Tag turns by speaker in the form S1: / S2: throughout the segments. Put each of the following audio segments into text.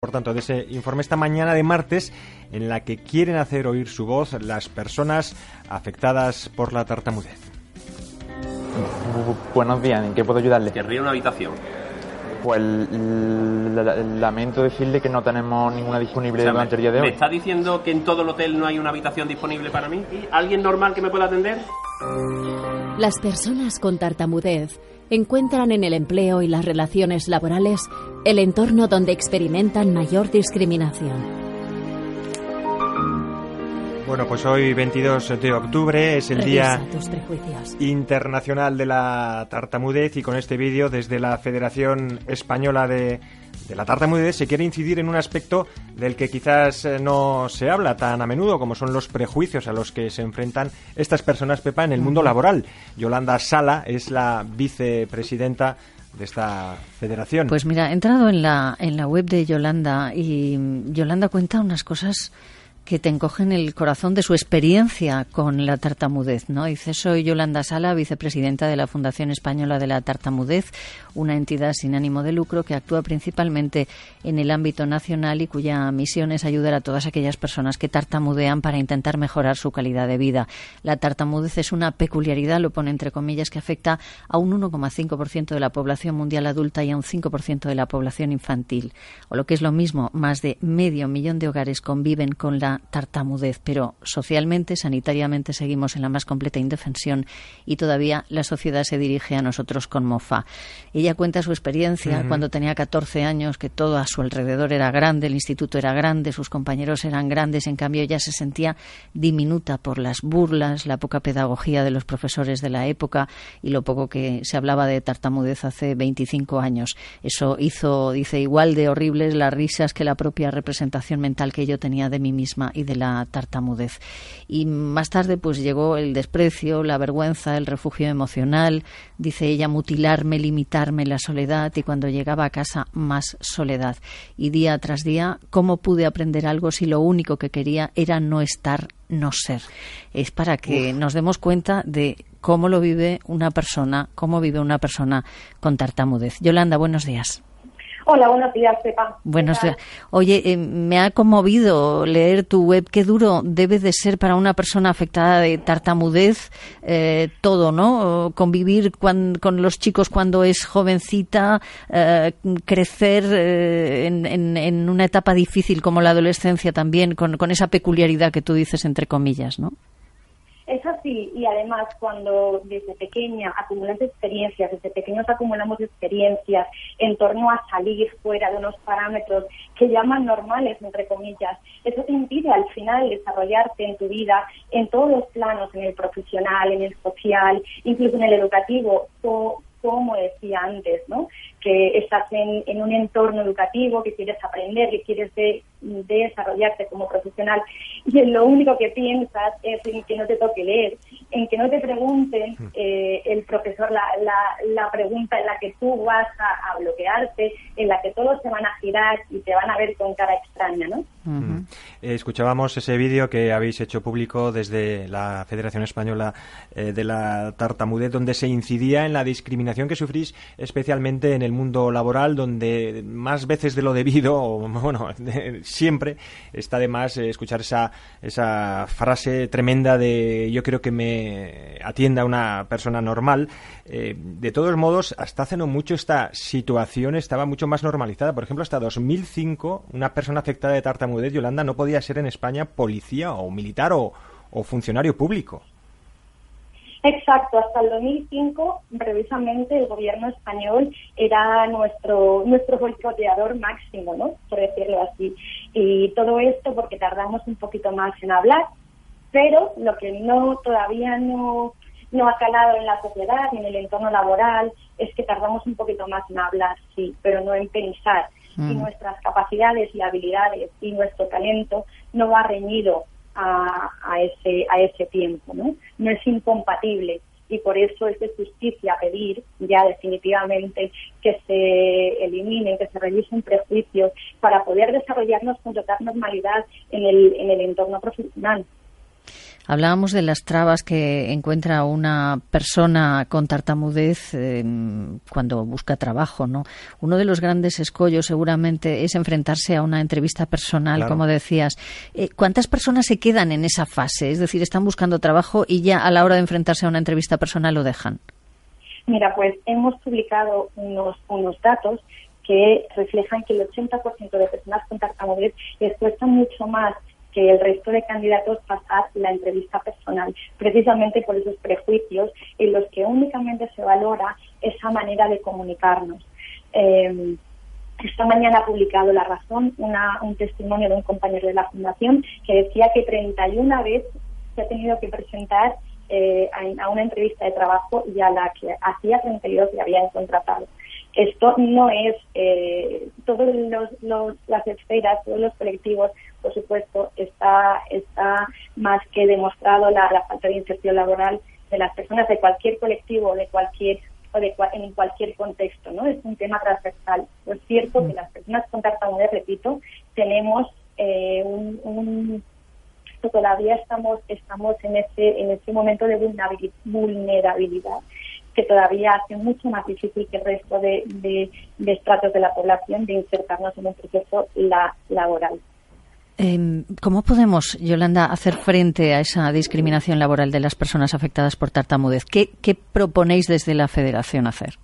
S1: por tanto, de ese informe esta mañana de martes en la que quieren hacer oír su voz las personas afectadas por la tartamudez.
S2: Buenos días, ¿en qué puedo ayudarle?
S3: Querría una habitación.
S2: Pues lamento decirle que no tenemos ninguna disponible durante el día de hoy.
S3: ¿Me está diciendo que en todo el hotel no hay una habitación disponible para mí? ¿Alguien normal que me pueda atender?
S4: Las personas con tartamudez encuentran en el empleo y las relaciones laborales el entorno donde experimentan mayor discriminación.
S1: Bueno, pues hoy 22 de octubre es el Día Internacional de la Tartamudez y con este vídeo desde la Federación Española de, de la Tartamudez se quiere incidir en un aspecto del que quizás eh, no se habla tan a menudo como son los prejuicios a los que se enfrentan estas personas, Pepa, en el mundo laboral. Yolanda Sala es la vicepresidenta de esta federación.
S5: Pues mira, he entrado en la, en la web de Yolanda y Yolanda cuenta unas cosas que te encogen el corazón de su experiencia con la tartamudez, ¿no? Dice, soy Yolanda Sala, vicepresidenta de la Fundación Española de la Tartamudez, una entidad sin ánimo de lucro que actúa principalmente en el ámbito nacional y cuya misión es ayudar a todas aquellas personas que tartamudean para intentar mejorar su calidad de vida. La tartamudez es una peculiaridad, lo pone entre comillas, que afecta a un 1,5% de la población mundial adulta y a un 5% de la población infantil. O lo que es lo mismo, más de medio millón de hogares conviven con la tartamudez, pero socialmente, sanitariamente seguimos en la más completa indefensión y todavía la sociedad se dirige a nosotros con mofa. Ella cuenta su experiencia cuando tenía 14 años, que todo a su alrededor era grande, el instituto era grande, sus compañeros eran grandes, en cambio ella se sentía diminuta por las burlas, la poca pedagogía de los profesores de la época y lo poco que se hablaba de tartamudez hace 25 años. Eso hizo, dice, igual de horribles las risas que la propia representación mental que yo tenía de mí misma y de la tartamudez. Y más tarde pues llegó el desprecio, la vergüenza, el refugio emocional, dice ella, mutilarme, limitarme la soledad y cuando llegaba a casa más soledad. Y día tras día, ¿cómo pude aprender algo si lo único que quería era no estar, no ser? Es para que nos demos cuenta de cómo lo vive una persona, cómo vive una persona con tartamudez. Yolanda, buenos días.
S6: Hola, buenos días, Pepa.
S5: Buenos días. Oye, eh, me ha conmovido leer tu web. Qué duro debe de ser para una persona afectada de tartamudez eh, todo, ¿no? Convivir con, los chicos cuando es jovencita, eh, crecer en, en, una etapa difícil como la adolescencia también, con, con esa peculiaridad que tú dices entre comillas, ¿no?
S6: Es así, y además cuando desde pequeña acumulas experiencias, desde pequeños acumulamos experiencias en torno a salir fuera de unos parámetros que llaman normales, entre comillas, eso te impide al final desarrollarte en tu vida en todos los planos, en el profesional, en el social, incluso en el educativo, como decía antes, ¿no? Que estás en, un entorno educativo, que quieres aprender, que quieres de, desarrollarte como profesional y lo único que piensas es en que no te toque leer, en que no te pregunten mm. eh, el profesor la, la, pregunta en la que tú vas a, bloquearte, en la que todos se van a girar y te van a ver con cara extraña, ¿no?
S1: Mm. Eh, escuchábamos ese vídeo que habéis hecho público desde la Federación Española eh, de la Tartamudez, donde se incidía en la discriminación que sufrís especialmente en el mundo laboral, donde más veces de lo debido, o bueno, siempre está de más escuchar esa, esa frase tremenda de yo creo que me atienda una persona normal. Eh, de todos modos, hasta hace no mucho esta situación estaba mucho más normalizada. Por ejemplo, hasta 2005, una persona afectada de tartamudez, Yolanda, no podía ser en España policía o militar o funcionario público.
S6: Exacto, hasta el 2005 precisamente el gobierno español era nuestro nuestro boicoteador máximo, ¿no? Por decirlo así. Y todo esto porque tardamos un poquito más en hablar, pero lo que no todavía no no ha calado en la sociedad ni en el entorno laboral es que tardamos un poquito más en hablar, sí, pero no en pensar y
S5: Mm.
S6: nuestras capacidades y habilidades y nuestro talento no va reñido a, a ese a ese tiempo, ¿no? No es incompatible y por eso es de justicia pedir ya definitivamente que se eliminen, que se revisen prejuicios para poder desarrollarnos con total normalidad en el, en el entorno profesional.
S5: Hablábamos de las trabas que encuentra una persona con tartamudez eh, cuando busca trabajo, ¿no? Uno de los grandes escollos seguramente es enfrentarse a una entrevista personal,
S1: Claro.
S5: como decías. Eh, ¿Cuántas personas se quedan en esa fase? Es decir, están buscando trabajo y ya a la hora de enfrentarse a una entrevista personal lo dejan.
S6: Mira, pues hemos publicado unos, unos datos que reflejan que el 80% de personas con tartamudez les cuesta mucho más que el resto de candidatos pasar la entrevista personal, precisamente por esos prejuicios en los que únicamente se valora esa manera de comunicarnos. Eh, esta mañana ha publicado La Razón un testimonio de un compañero de la Fundación que decía que 31 veces se ha tenido que presentar eh, a, una entrevista de trabajo y a la que hacía 32 le habían contratado. Esto no es, eh, todas las esferas, todos los colectivos, por supuesto, está, está más que demostrado la, la falta de inserción laboral de las personas de cualquier colectivo, de cualquier o de en cualquier contexto, ¿no? Es un tema transversal. Es cierto que las personas con tartamudez, repito, tenemos eh, un, un- todavía estamos estamos en ese en ese momento de vulnerabili- vulnerabilidad que todavía hace mucho más difícil que el resto de, de, de estratos de la población de insertarnos en un proceso la- laboral.
S5: Eh, ¿Cómo podemos, Yolanda, hacer frente a esa discriminación laboral de las personas afectadas por tartamudez? ¿Qué, qué proponéis desde la Federación hacer?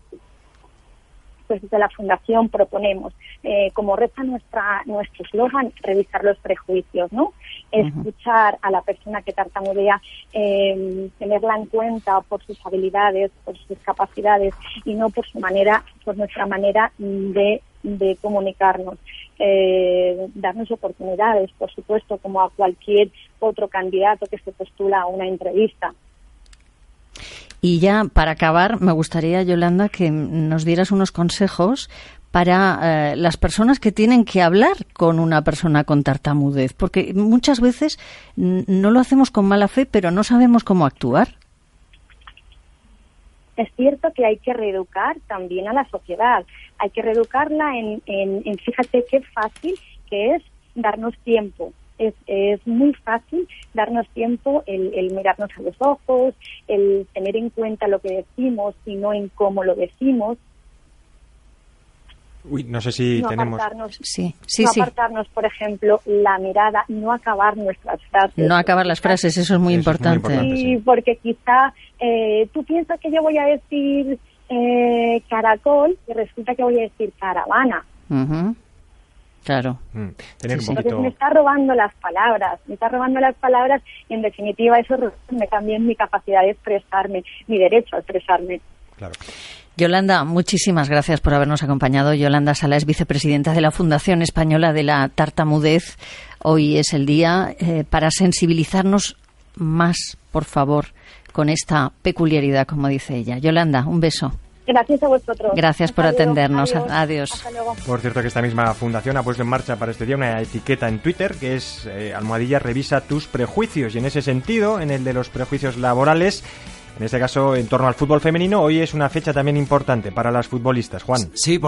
S6: pues desde la Fundación proponemos, eh, como reza nuestra, nuestro eslogan, revisar los prejuicios, ¿no? Escuchar a la persona que tartamudea, eh, tenerla en cuenta por sus habilidades, por sus capacidades y no por su manera, por nuestra manera de, de comunicarnos. Eh, darnos oportunidades, por supuesto, como a cualquier otro candidato que se postula a una entrevista.
S5: Y ya para acabar, me gustaría, Yolanda, que nos dieras unos consejos para eh, las personas que tienen que hablar con una persona con tartamudez, porque muchas veces no lo hacemos con mala fe, pero no sabemos cómo actuar.
S6: Es cierto que hay que reeducar también a la sociedad. Hay que reeducarla en, en, en fíjate qué fácil que es darnos tiempo. Es, es muy fácil darnos tiempo, el, el mirarnos a los ojos, el tener en cuenta lo que decimos y no en cómo lo decimos.
S1: Uy, no sé si
S6: no
S1: tenemos.
S6: apartarnos,
S5: Sí, sí,
S6: no
S5: sí.
S6: apartarnos, por ejemplo, la mirada, no acabar nuestras frases.
S5: No acabar las frases, eso es muy
S1: Eso es muy
S5: importante.
S1: importante.
S6: Sí,
S1: sí.
S6: porque quizá eh, tú piensas que yo voy a decir eh, caracol y resulta que voy a decir caravana.
S5: Ujú. Claro.
S1: Mm, tener
S5: Sí,
S1: un poquito.
S6: me está robando las palabras, me está robando las palabras y en definitiva eso reduce también mi capacidad de expresarme, mi derecho a expresarme.
S1: Claro.
S5: Yolanda, muchísimas gracias por habernos acompañado. Yolanda Sala es vicepresidenta de la Fundación Española de la Tartamudez. Hoy es el día eh, para sensibilizarnos más, por favor, con esta peculiaridad, como dice ella. Yolanda, un beso.
S6: Gracias a vosotros.
S5: Gracias por atendernos.
S6: Adiós.
S5: Adiós.
S6: Hasta luego.
S1: Por cierto, que esta misma fundación ha puesto en marcha para este día una etiqueta en Twitter que es eh, Almohadilla revisa tus prejuicios. Y en ese sentido, en el de los prejuicios laborales, en este caso en torno al fútbol femenino, hoy es una fecha también importante para las futbolistas. Juan.
S7: Sí,